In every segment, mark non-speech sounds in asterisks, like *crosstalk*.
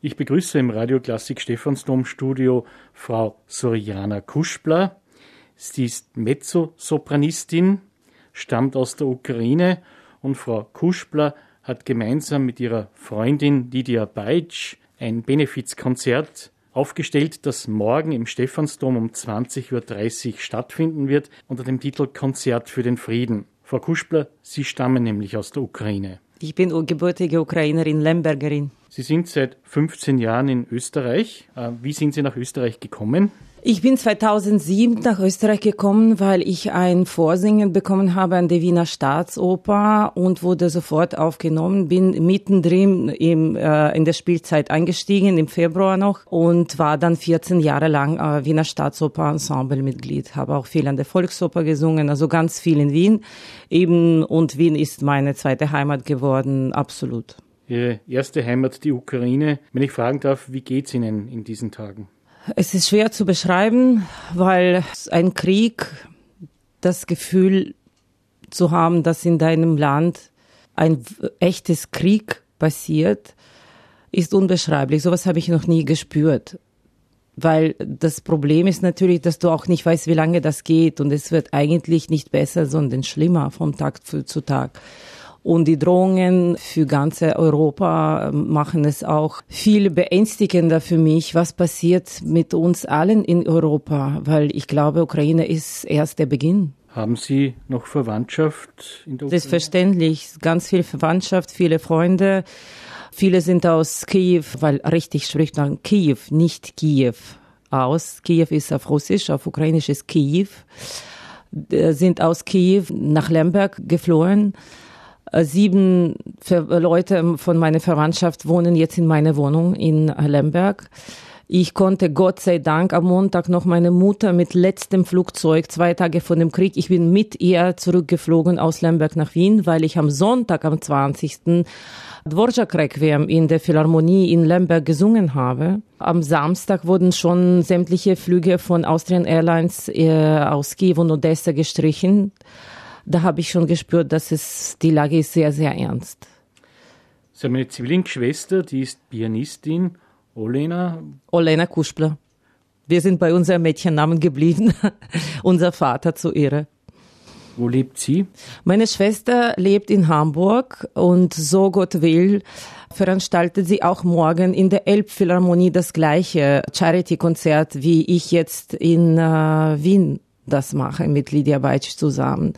Ich begrüße im Radioklassik Stephansdom-Studio Frau Soriana Kuschbler. Sie ist Mezzosopranistin, stammt aus der Ukraine und Frau Kuschbler hat gemeinsam mit ihrer Freundin Lydia Beitsch ein Benefizkonzert aufgestellt, das morgen im Stephansdom um 20.30 Uhr stattfinden wird, unter dem Titel Konzert für den Frieden. Frau Kuschbler, Sie stammen nämlich aus der Ukraine. Ich bin gebürtige Ukrainerin, Lembergerin. Sie sind seit 15 Jahren in Österreich. Äh, wie sind Sie nach Österreich gekommen? Ich bin 2007 nach Österreich gekommen, weil ich ein Vorsingen bekommen habe an der Wiener Staatsoper und wurde sofort aufgenommen. Bin mittendrin im, äh, in der Spielzeit eingestiegen, im Februar noch, und war dann 14 Jahre lang äh, Wiener Staatsoper Ensemblemitglied. Habe auch viel an der Volksoper gesungen, also ganz viel in Wien. Eben, und Wien ist meine zweite Heimat geworden, absolut. Ihre erste Heimat, die Ukraine. Wenn ich fragen darf, wie geht's Ihnen in diesen Tagen? Es ist schwer zu beschreiben, weil ein Krieg, das Gefühl zu haben, dass in deinem Land ein echtes Krieg passiert, ist unbeschreiblich. Sowas habe ich noch nie gespürt. Weil das Problem ist natürlich, dass du auch nicht weißt, wie lange das geht. Und es wird eigentlich nicht besser, sondern schlimmer vom Tag zu Tag. Und die Drohungen für ganze Europa machen es auch viel beängstigender für mich, was passiert mit uns allen in Europa, weil ich glaube, Ukraine ist erst der Beginn. Haben Sie noch Verwandtschaft in der Ukraine? Selbstverständlich, ganz viel Verwandtschaft, viele Freunde. Viele sind aus Kiew, weil richtig spricht man Kiew, nicht Kiew aus. Kiew ist auf Russisch, auf Ukrainisch ist Kiew. Äh, sind aus Kiew nach Lemberg geflohen. Äh, sieben Leute von meiner Verwandtschaft wohnen jetzt in meiner Wohnung in Lemberg. Ich konnte Gott sei Dank am Montag noch meine Mutter mit letztem Flugzeug, zwei Tage vor dem Krieg, ich bin mit ihr zurückgeflogen aus Lemberg nach Wien, weil ich am Sonntag, am 20. Dvorak Requiem in der Philharmonie in Lemberg gesungen habe. Am Samstag wurden schon sämtliche Flüge von Austrian Airlines äh, aus Kiew und Odessa gestrichen da habe ich schon gespürt, dass es, die Lage ist sehr, sehr ernst. Sie haben eine Zwillingsschwester, die ist Pianistin, Olena. Olena Kuschbler. Wir sind bei unserem Mädchennamen geblieben. *laughs* Unser Vater zu Ehre. Wo lebt sie? Meine Schwester lebt in Hamburg und so Gott will, veranstaltet sie auch morgen in der Elbphilharmonie das gleiche Charity-Konzert, wie ich jetzt in äh, Wien das mache mit Lydia Beitsch zusammen.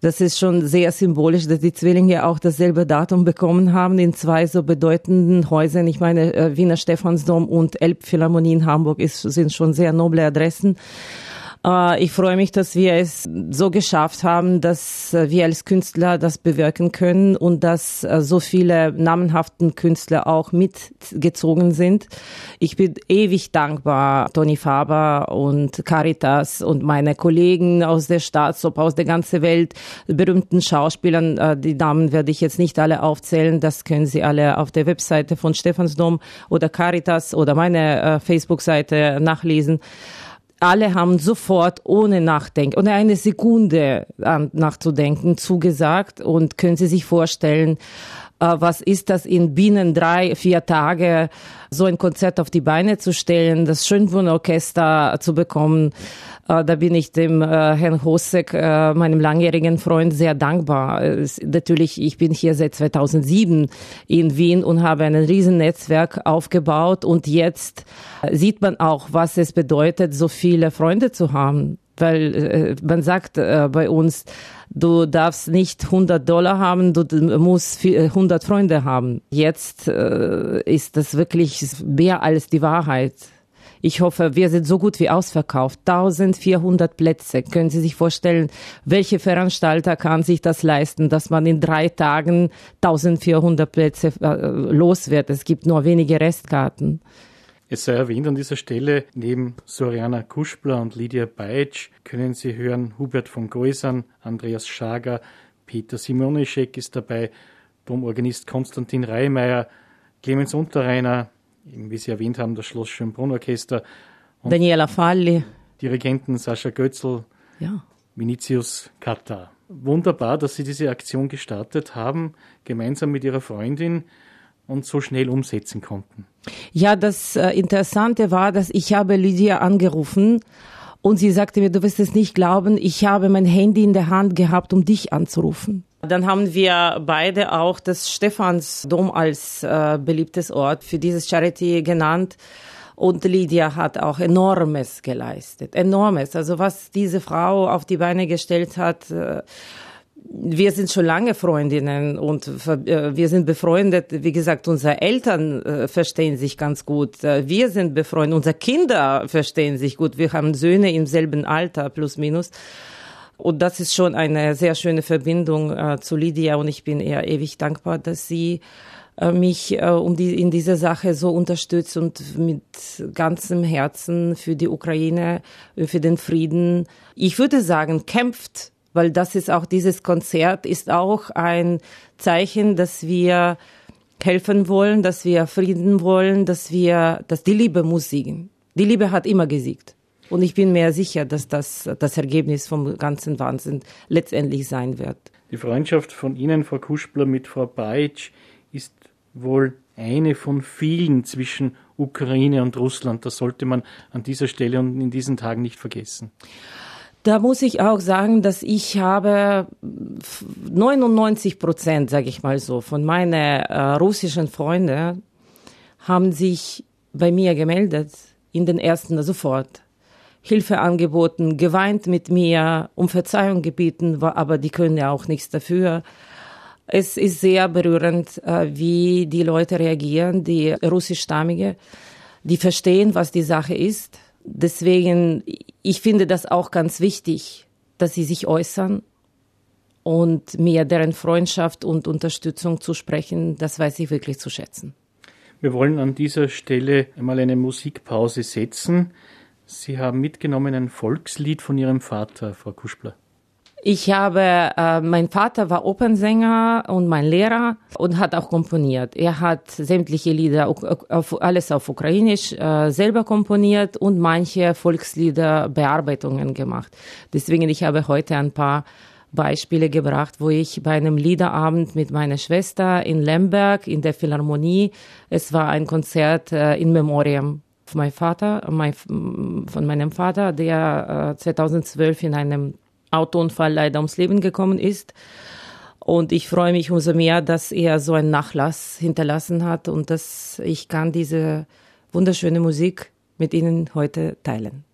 Das ist schon sehr symbolisch, dass die Zwillinge auch dasselbe Datum bekommen haben in zwei so bedeutenden Häusern. Ich meine, äh, Wiener Stephansdom und Elbphilharmonie in Hamburg ist, sind schon sehr noble Adressen. Äh, ich freue mich, dass wir es so geschafft haben, dass äh, wir als Künstler das bewirken können und dass äh, so viele namenhaften Künstler auch mitgezogen sind. Ich bin ewig dankbar, Toni Faber und Caritas und meine Kollegen aus der Staatsoper, aus der ganzen Welt, berühmten Schauspielern. Die Namen werde ich jetzt nicht alle aufzählen. Das können Sie alle auf der Webseite von Stephansdom oder Caritas oder meine Facebook-Seite nachlesen alle haben sofort ohne Nachdenken, ohne eine Sekunde nachzudenken zugesagt. Und können Sie sich vorstellen, was ist das in binnen drei, vier Tage so ein Konzert auf die Beine zu stellen, das Schönbrunn-Orchester zu bekommen. Äh, da bin ich dem äh, Herrn Hosek, meinem langjährigen Freund, sehr dankbar. Natürlich, ich bin hier seit 2007 in Wien und habe ein riesen Netzwerk aufgebaut und jetzt sieht man auch, was es bedeutet, so viele Freunde zu haben. Weil man sagt bei uns, Du darfst nicht 100 Dollar haben, du musst 100 Freunde haben. Jetzt äh, ist das wirklich mehr als die Wahrheit. Ich hoffe, wir sind so gut wie ausverkauft. 1400 Plätze. Können Sie sich vorstellen, welche Veranstalter kann sich das leisten, dass man in drei Tagen 1400 Plätze äh, los wird? Es gibt nur wenige Restkarten. Es sei erwähnt an dieser Stelle, neben Soriana Kuschbler und Lydia Beitsch können Sie hören Hubert von Geusern, Andreas Schager, Peter Simonischek ist dabei, Domorganist Konstantin Reimeyer, Clemens Unterreiner, wie Sie erwähnt haben, das Schloss Schönbrunn Orchester. Daniela Falli. Dirigenten Sascha Götzl, ja. Vinicius Katta. Wunderbar, dass Sie diese Aktion gestartet haben, gemeinsam mit Ihrer Freundin. Und so schnell umsetzen konnten. Ja, das äh, Interessante war, dass ich habe Lydia angerufen und sie sagte mir, du wirst es nicht glauben, ich habe mein Handy in der Hand gehabt, um dich anzurufen. Dann haben wir beide auch das Stephansdom als äh, beliebtes Ort für dieses Charity genannt. Und Lydia hat auch enormes geleistet, enormes. Also was diese Frau auf die Beine gestellt hat, äh, wir sind schon lange Freundinnen und äh, wir sind befreundet. Wie gesagt, unsere Eltern äh, verstehen sich ganz gut. Äh, wir sind befreundet. Unsere Kinder verstehen sich gut. Wir haben Söhne im selben Alter, plus minus. Und das ist schon eine sehr schöne Verbindung zu Lydia und ich bin ihr ewig dankbar, dass sie mich in dieser Sache so unterstützt und mit ganzem Herzen für die Ukraine, für den Frieden, ich würde sagen, kämpft weil das ist auch dieses Konzert ist auch ein Zeichen, dass wir helfen wollen, dass wir Frieden wollen, dass wir, dass die Liebe muss siegen. Die Liebe hat immer gesiegt. Und ich bin mir sicher, dass das das Ergebnis vom ganzen Wahnsinn letztendlich sein wird. Die Freundschaft von Ihnen, Frau Kuschbler, mit Frau Bajic ist wohl eine von vielen zwischen Ukraine und Russland. Das sollte man an dieser Stelle und in diesen Tagen nicht vergessen. Da muss ich auch sagen, dass ich habe 99 Prozent, sage ich mal so, von meinen äh, russischen Freunden haben sich bei mir gemeldet in den ersten sofort. Hilfe angeboten, geweint mit mir, um Verzeihung gebeten, aber die können ja auch nichts dafür. Es ist sehr berührend, äh, wie die Leute reagieren, die russischstammige, die verstehen, was die Sache ist Deswegen, ich finde das auch ganz wichtig, dass sie sich äußern und mir deren Freundschaft und Unterstützung zu sprechen, das weiß ich wirklich zu schätzen. Wir wollen an dieser Stelle einmal eine Musikpause setzen. Sie haben mitgenommen ein Volkslied von Ihrem Vater, Frau Kuschbler. Ich habe, äh, mein Vater war Opernsänger und mein Lehrer und hat auch komponiert. Er hat sämtliche Lieder, auf, alles auf Ukrainisch, äh, selber komponiert und manche Volkslieder Bearbeitungen gemacht. Deswegen, ich habe heute ein paar Beispiele gebracht, wo ich bei einem Liederabend mit meiner Schwester in Lemberg in der Philharmonie, es war ein Konzert äh, in Memoriam von meinem Vater, mein, von meinem Vater, der äh, 2012 in einem Autounfall leider ums Leben gekommen ist. Und ich freue mich umso mehr, dass er so einen Nachlass hinterlassen hat und dass ich kann diese wunderschöne Musik mit Ihnen heute teilen.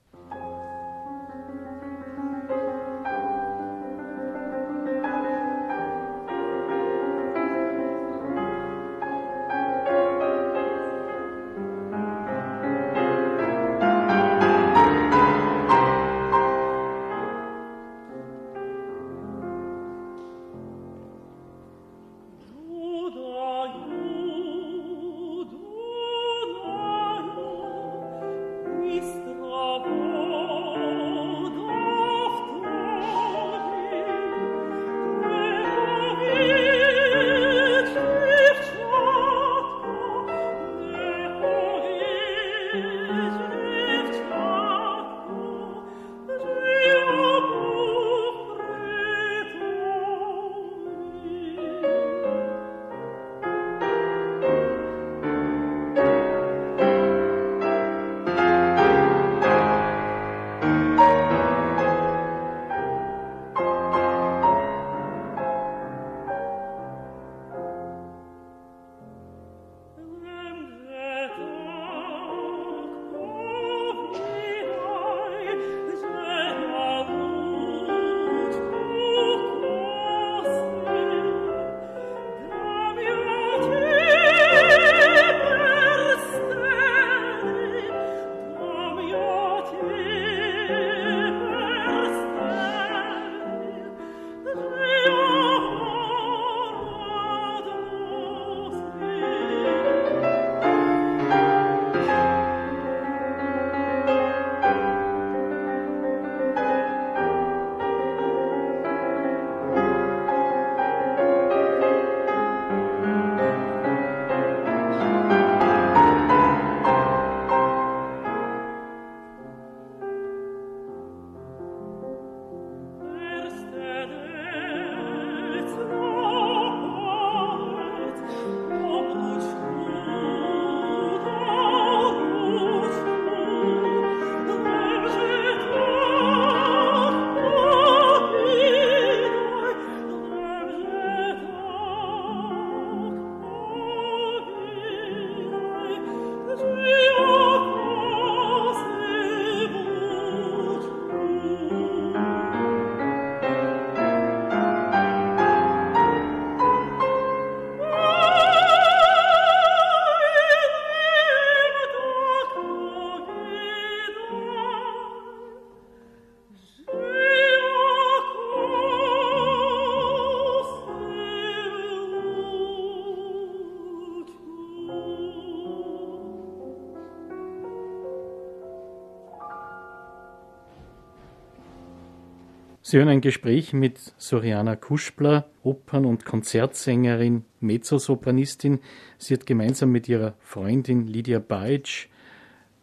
Sie hören ein Gespräch mit Soriana Kuschbler, Opern- und Konzertsängerin, Mezzosopranistin. Sie hat gemeinsam mit ihrer Freundin Lydia Bajic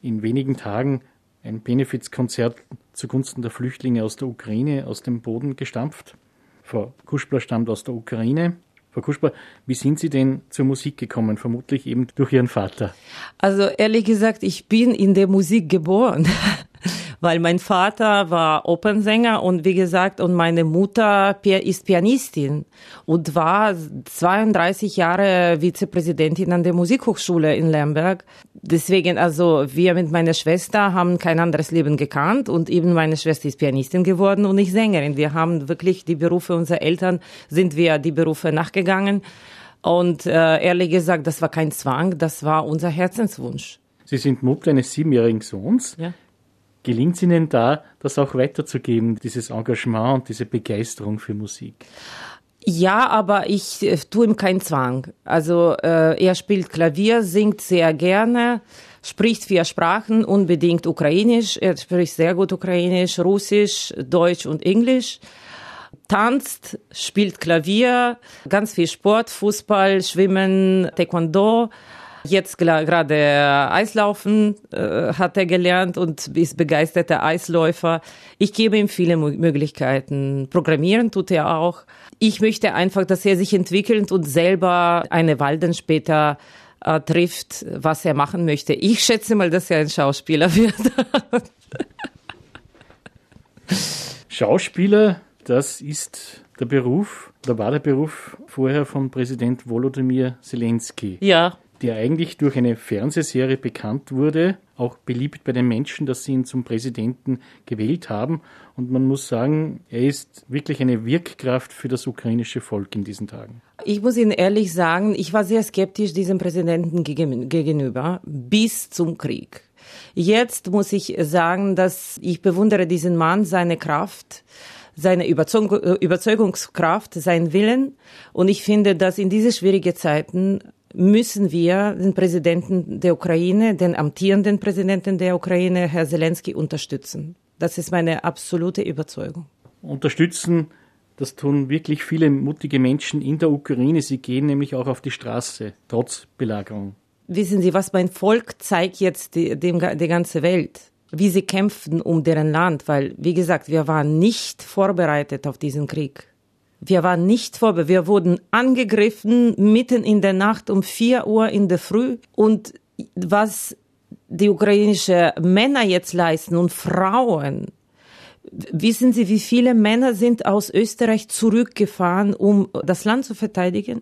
in wenigen Tagen ein Benefizkonzert zugunsten der Flüchtlinge aus der Ukraine aus dem Boden gestampft. Frau Kuschbler stammt aus der Ukraine. Frau Kuschbler, wie sind Sie denn zur Musik gekommen? Vermutlich eben durch Ihren Vater. Also ehrlich gesagt, ich bin in der Musik geboren. Weil mein Vater war Opernsänger und wie gesagt, und meine Mutter ist Pianistin und war 32 Jahre Vizepräsidentin an der Musikhochschule in Lemberg. Deswegen, also wir mit meiner Schwester haben kein anderes Leben gekannt und eben meine Schwester ist Pianistin geworden und ich Sängerin. Wir haben wirklich die Berufe unserer Eltern, sind wir die Berufe nachgegangen. Und äh, ehrlich gesagt, das war kein Zwang, das war unser Herzenswunsch. Sie sind Mutter eines siebenjährigen Sohns. Ja. Gelingt es Ihnen da, das auch weiterzugeben, dieses Engagement und diese Begeisterung für Musik? Ja, aber ich äh, tue ihm keinen Zwang. Also äh, er spielt Klavier, singt sehr gerne, spricht vier Sprachen, unbedingt Ukrainisch. Er spricht sehr gut Ukrainisch, Russisch, Deutsch und Englisch. Tanzt, spielt Klavier, ganz viel Sport, Fußball, Schwimmen, Taekwondo. Jetzt gerade Eislaufen äh, hat er gelernt und ist begeisterter Eisläufer. Ich gebe ihm viele Möglichkeiten. Programmieren tut er auch. Ich möchte einfach, dass er sich entwickelt und selber eine Walden später äh, trifft, was er machen möchte. Ich schätze mal, dass er ein Schauspieler *laughs* wird. Schauspieler, das ist der Beruf, da war der Beruf vorher von Präsident Volodymyr Zelensky. Ja der eigentlich durch eine Fernsehserie bekannt wurde, auch beliebt bei den Menschen, dass sie ihn zum Präsidenten gewählt haben. Und man muss sagen, er ist wirklich eine Wirkkraft für das ukrainische Volk in diesen Tagen. Ich muss Ihnen ehrlich sagen, ich war sehr skeptisch diesem Präsidenten gegenüber bis zum Krieg. Jetzt muss ich sagen, dass ich bewundere diesen Mann, seine Kraft, seine Überzeugungskraft, seinen Willen. Und ich finde, dass in diese schwierigen Zeiten müssen wir den Präsidenten der Ukraine, den amtierenden Präsidenten der Ukraine, Herr Zelensky, unterstützen. Das ist meine absolute Überzeugung. Unterstützen, das tun wirklich viele mutige Menschen in der Ukraine. Sie gehen nämlich auch auf die Straße, trotz Belagerung. Wissen Sie, was mein Volk zeigt jetzt die, dem, die ganze Welt? Wie sie kämpfen um deren Land, weil, wie gesagt, wir waren nicht vorbereitet auf diesen Krieg. Wir waren nicht vorbereitet. Wir wurden angegriffen mitten in der Nacht um vier Uhr in der Früh. Und was die ukrainischen Männer jetzt leisten und Frauen, wissen Sie, wie viele Männer sind aus Österreich zurückgefahren, um das Land zu verteidigen?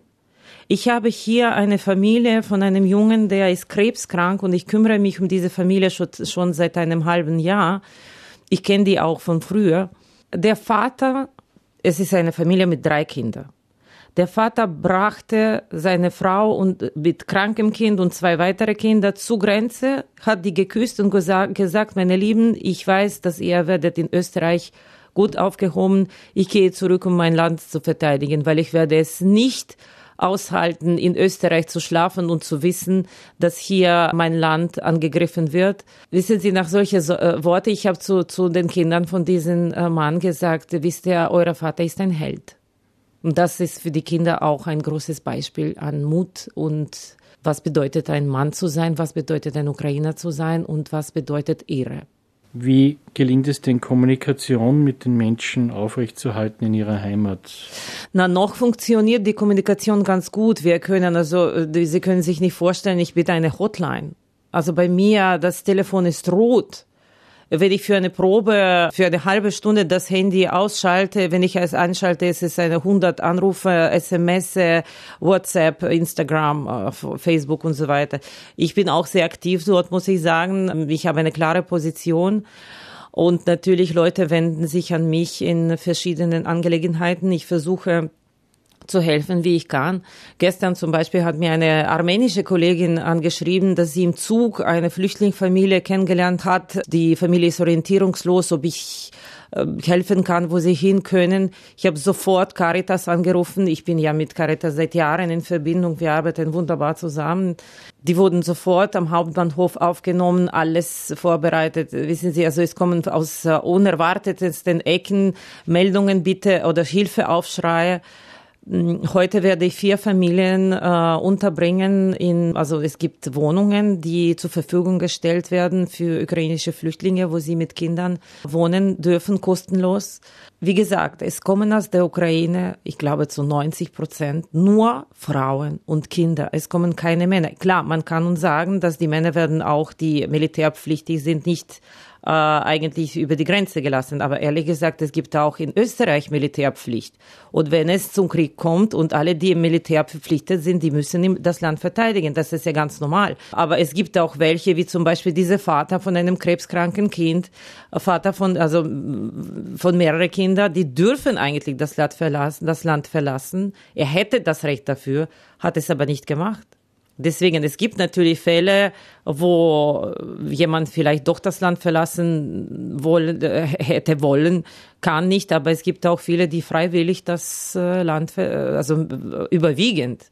Ich habe hier eine Familie von einem Jungen, der ist krebskrank und ich kümmere mich um diese Familie schon, schon seit einem halben Jahr. Ich kenne die auch von früher. Der Vater es ist eine Familie mit drei Kindern. Der Vater brachte seine Frau und mit krankem Kind und zwei weitere Kinder zur Grenze, hat die geküsst und gesagt, gesagt, meine Lieben, ich weiß, dass ihr werdet in Österreich gut aufgehoben. Ich gehe zurück, um mein Land zu verteidigen, weil ich werde es nicht aushalten, in Österreich zu schlafen und zu wissen, dass hier mein Land angegriffen wird. Wissen Sie, nach solche so äh, Worte, ich habe zu, zu den Kindern von diesem äh, Mann gesagt, wisst ihr, euer Vater ist ein Held. Und das ist für die Kinder auch ein großes Beispiel an Mut und was bedeutet ein Mann zu sein, was bedeutet ein Ukrainer zu sein und was bedeutet Ehre. Wie gelingt es denn, Kommunikation mit den Menschen aufrechtzuerhalten in ihrer Heimat? Na, noch funktioniert die Kommunikation ganz gut. Wir können also, äh, Sie können sich nicht vorstellen, ich bitte eine Hotline. Also bei mir, das Telefon ist rot wenn ich für eine Probe für eine halbe Stunde das Handy ausschalte, wenn ich es anschalte, ist es eine 100 Anrufe, SMS, WhatsApp, Instagram, äh, Facebook und so weiter. Ich bin auch sehr aktiv dort, muss ich sagen. Ich habe eine klare Position. Und natürlich Leute wenden sich an mich in verschiedenen Angelegenheiten. Ich versuche zu helfen, wie ich kann. Gestern zum Beispiel hat mir eine armenische Kollegin angeschrieben, dass sie im Zug eine Flüchtlingsfamilie kennengelernt hat. Die Familie ist orientierungslos, ob ich äh, helfen kann, wo sie hin können. Ich habe sofort Caritas angerufen. Ich bin ja mit Caritas seit Jahren in Verbindung. Wir arbeiten wunderbar zusammen. Die wurden sofort am Hauptbahnhof aufgenommen, alles vorbereitet. Wissen Sie, also es kommen aus uh, unerwartetesten Ecken Meldungen bitte oder Hilfeaufschreie. Hm, heute werde ich vier Familien äh, unterbringen. In, also es gibt Wohnungen, die zur Verfügung gestellt werden für ukrainische Flüchtlinge, wo sie mit Kindern wohnen dürfen, kostenlos. Wie gesagt, es kommen aus der Ukraine, ich glaube zu 90 Prozent, nur Frauen und Kinder. Es kommen keine Männer. Klar, man kann uns sagen, dass die Männer werden auch, die militärpflichtig sind, nicht äh, eigentlich über die Grenze gelassen. Aber ehrlich gesagt, es gibt auch in Österreich Militärpflicht. Und wenn es zum Krieg kommt und alle, die im Militär verpflichtet sind, die müssen das Land verteidigen. Das ist ja ganz normal. Aber es gibt auch welche, wie zum Beispiel dieser Vater von einem krebskranken Kind, Vater von, also von mehreren Kindern, die dürfen eigentlich das Land verlassen, das Land verlassen. Er hätte das Recht dafür, hat es aber nicht gemacht. Deswegen, es gibt natürlich Fälle, wo jemand vielleicht doch das Land verlassen wollen, äh, hätte wollen, kann nicht, aber es gibt auch viele, die freiwillig das äh, Land, also überwiegend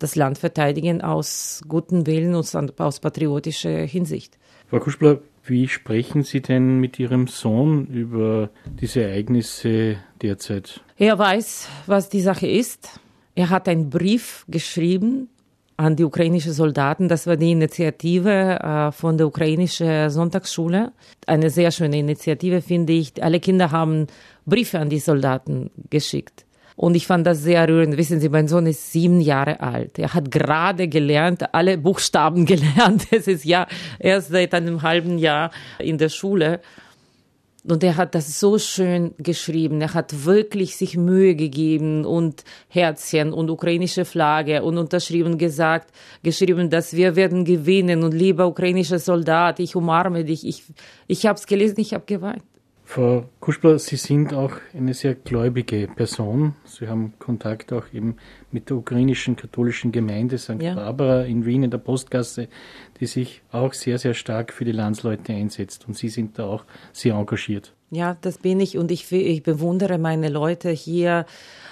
das Land verteidigen aus gutem Willen und aus patriotischer Hinsicht. Frau Kuschbler, wie sprechen Sie denn mit Ihrem Sohn über diese Ereignisse derzeit? Er weiß, was die Sache ist. Er hat einen Brief geschrieben an die ukrainischen Soldaten. Das war die Initiative äh, von der ukrainischen Sonntagsschule. Eine sehr schöne Initiative, finde ich. Alle Kinder haben Briefe an die Soldaten geschickt. Und ich fand das sehr rührend. Wissen Sie, mein Sohn ist sieben Jahre alt. Er hat gerade gelernt, alle Buchstaben *laughs* gelernt. Es ist ja erst seit einem halben Jahr in der Schule. Und er hat das so schön geschrieben. Er hat wirklich sich Mühe gegeben und Herzchen und ukrainische Flagge und unterschrieben gesagt, geschrieben, dass wir werden gewinnen und lieber ukrainischer Soldat, ich umarme dich. Ich, ich habe es gelesen, ich habe geweint. Frau Kuschbler, Sie sind auch eine sehr gläubige Person. Sie haben Kontakt auch eben mit der ukrainischen katholischen Gemeinde St. Ja. Barbara in Wien in der Postgasse, die sich auch sehr, sehr stark für die Landsleute einsetzt. Und Sie sind da auch sehr engagiert. Ja, das bin ich und ich, ich bewundere meine Leute hier,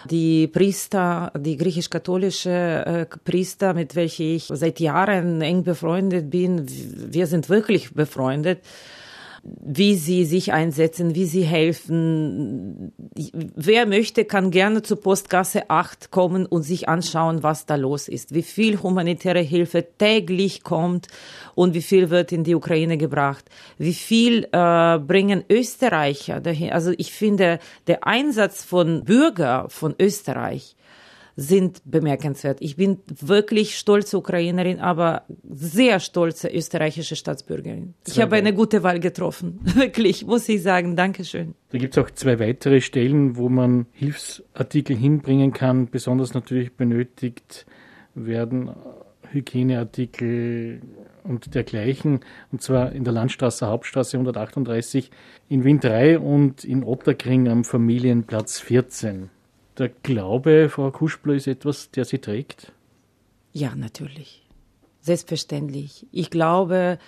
die Priester, die griechisch-katholische äh, Priester, mit welchen ich seit Jahren eng befreundet bin. Wir sind wirklich befreundet wie sie sich einsetzen, wie sie helfen. Wer möchte, kann gerne zur Postgasse 8 kommen und sich anschauen, was da los ist, wie viel humanitäre Hilfe täglich kommt und wie viel wird in die Ukraine gebracht, wie viel äh, bringen Österreicher dahin. Also ich finde, der Einsatz von Bürger von Österreich sind bemerkenswert. Ich bin wirklich stolze Ukrainerin, aber sehr stolze österreichische Staatsbürgerin. Ich habe eine gute Wahl getroffen. *laughs* Wirklich, muss ich sagen. Dankeschön. Da gibt es auch zwei weitere Stellen, wo man Hilfsartikel hinbringen kann. Besonders natürlich benötigt werden Hygieneartikel und dergleichen. Und zwar in der Landstraße Hauptstraße 138 in Wien 3 und in Otterkring am Familienplatz 14 der Glaube, Frau Kuschbler, ist etwas, der Sie trägt? Ja, natürlich. Selbstverständlich. Ich glaube,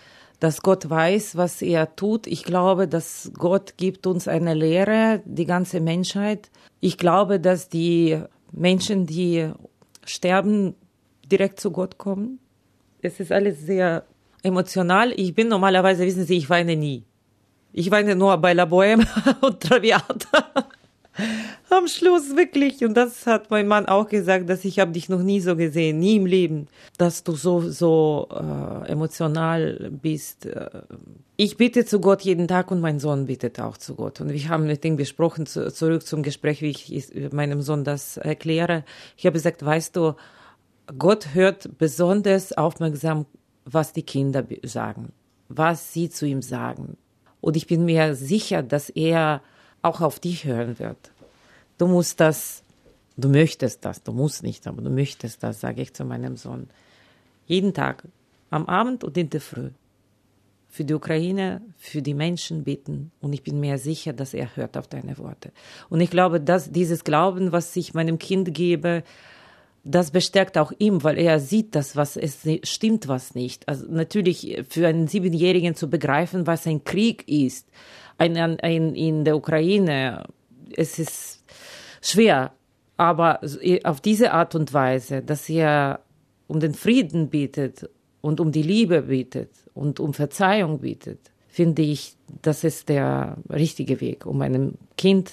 dass Gott weiß, was er tut. Ich glaube, dass Gott gibt uns eine Lehre, die ganze Menschheit. Ich glaube, dass die Menschen, die sterben, direkt zu Gott kommen. Es ist alles sehr emotional. Ich bin normalerweise, wissen Sie, ich weine nie. Ich weine nur bei La Bohème *laughs* und Traviata am Schluss wirklich. Und das hat mein Mann auch gesagt, dass ich habe dich noch nie so gesehen, nie im Leben, dass du so so äh, emotional bist. Äh, ich bitte zu Gott jeden Tag und mein Sohn bittet auch zu Gott. Und wir haben mit ihm besprochen, zu, zurück zum Gespräch, wie ich meinem Sohn das erkläre. Ich habe gesagt, weißt du, Gott hört besonders aufmerksam, was die Kinder sagen, was sie zu ihm sagen. Und ich bin mir sicher, dass er auch auf dich hören wird. Du musst das, du möchtest das, du musst nicht, aber du möchtest das, sage ich zu meinem Sohn. Jeden Tag, am Abend und in der Früh. für die Ukraine, für die Menschen beten. Und ich bin mir sicher, dass er hört auf deine Worte. Und ich glaube, dass dieses Glauben, was ich meinem Kind gebe, das bestärkt auch ihm, weil er sieht, dass was es stimmt, was nicht. Also natürlich für einen Siebenjährigen zu begreifen, was ein Krieg ist, ein, ein, in der Ukraine, es ist schwer. Aber auf diese Art und Weise, dass er um den Frieden bittet und um die Liebe bittet und um Verzeihung bittet, finde ich, das ist der richtige Weg, um einem Kind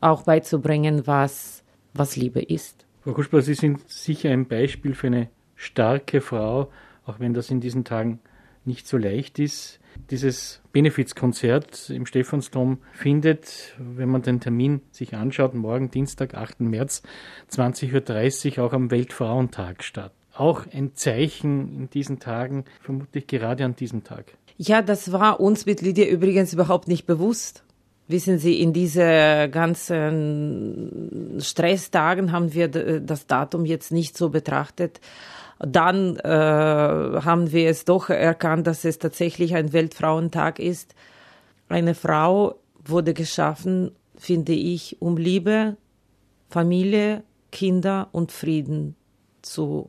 auch beizubringen, was, was Liebe ist. Frau Kuschler, Sie sind sicher ein Beispiel für eine starke Frau, auch wenn das in diesen Tagen nicht so leicht ist. Dieses Benefizkonzert im Stephansdom findet, wenn man den Termin sich anschaut, morgen Dienstag, 8. März, 20.30 Uhr auch am Weltfrauentag statt auch ein Zeichen in diesen Tagen, vermutlich gerade an diesem Tag. Ja, das war uns mit Lydia übrigens überhaupt nicht bewusst. Wissen Sie, in diese ganzen Stresstagen haben wir das Datum jetzt nicht so betrachtet. Dann äh, haben wir es doch erkannt, dass es tatsächlich ein Weltfrauentag ist. Eine Frau wurde geschaffen, finde ich, um Liebe, Familie, Kinder und Frieden zu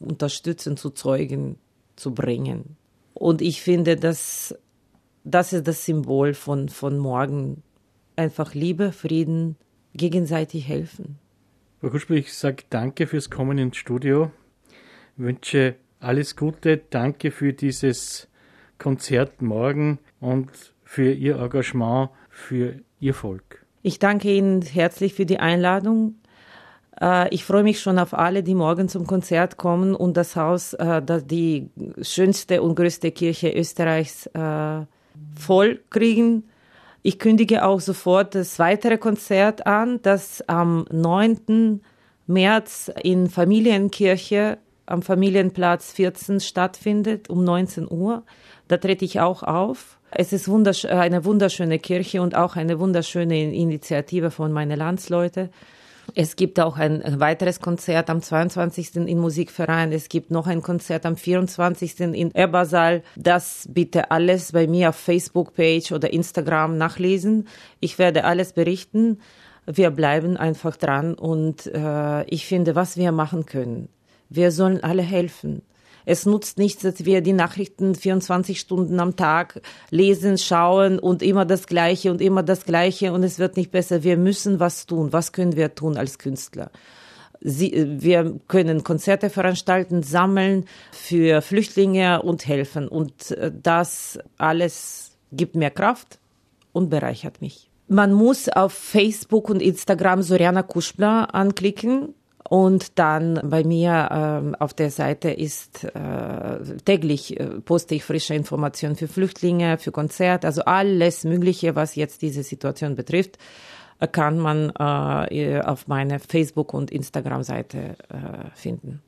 unterstützen, zu Zeugen zu bringen. Und ich finde, dass das ist das Symbol von, von morgen. Einfach Liebe, Frieden, gegenseitig helfen. Frau Kuschel, ich sage danke fürs Kommen ins Studio, wünsche alles Gute, danke für dieses Konzert morgen und für Ihr Engagement, für Ihr Volk. Ich danke Ihnen herzlich für die Einladung. Äh, ich freue mich schon auf alle, die morgen zum Konzert kommen und das Haus, äh, das die schönste und größte Kirche Österreichs äh, voll kriegen. Ich kündige auch sofort das weitere Konzert an, das am 9. März in Familienkirche am Familienplatz 14 stattfindet um 19 Uhr. Da trete ich auch auf. Es ist wundersch eine wunderschöne Kirche und auch eine wunderschöne Initiative von meinen Landsleuten. Es gibt auch ein weiteres Konzert am 22. im Musikverein. Es gibt noch ein Konzert am 24. in Ebersal. Das bitte alles bei mir auf Facebook-Page oder Instagram nachlesen. Ich werde alles berichten. Wir bleiben einfach dran und äh, ich finde, was wir machen können. Wir sollen alle helfen. Es nutzt nichts, dass wir die Nachrichten 24 Stunden am Tag lesen, schauen und immer das Gleiche und immer das Gleiche und es wird nicht besser. Wir müssen was tun. Was können wir tun als Künstler? Sie, wir können Konzerte veranstalten, sammeln für Flüchtlinge und helfen. Und äh, das alles gibt mir Kraft und bereichert mich. Man muss auf Facebook und Instagram Soriana Kuschbla anklicken und dann bei mir ähm, auf der Seite ist äh, täglich äh, poste ich frische Informationen für Flüchtlinge, für Konzerte, also alles Mögliche, was jetzt diese Situation betrifft, äh, kann man äh, auf meiner Facebook- und Instagram-Seite äh, finden.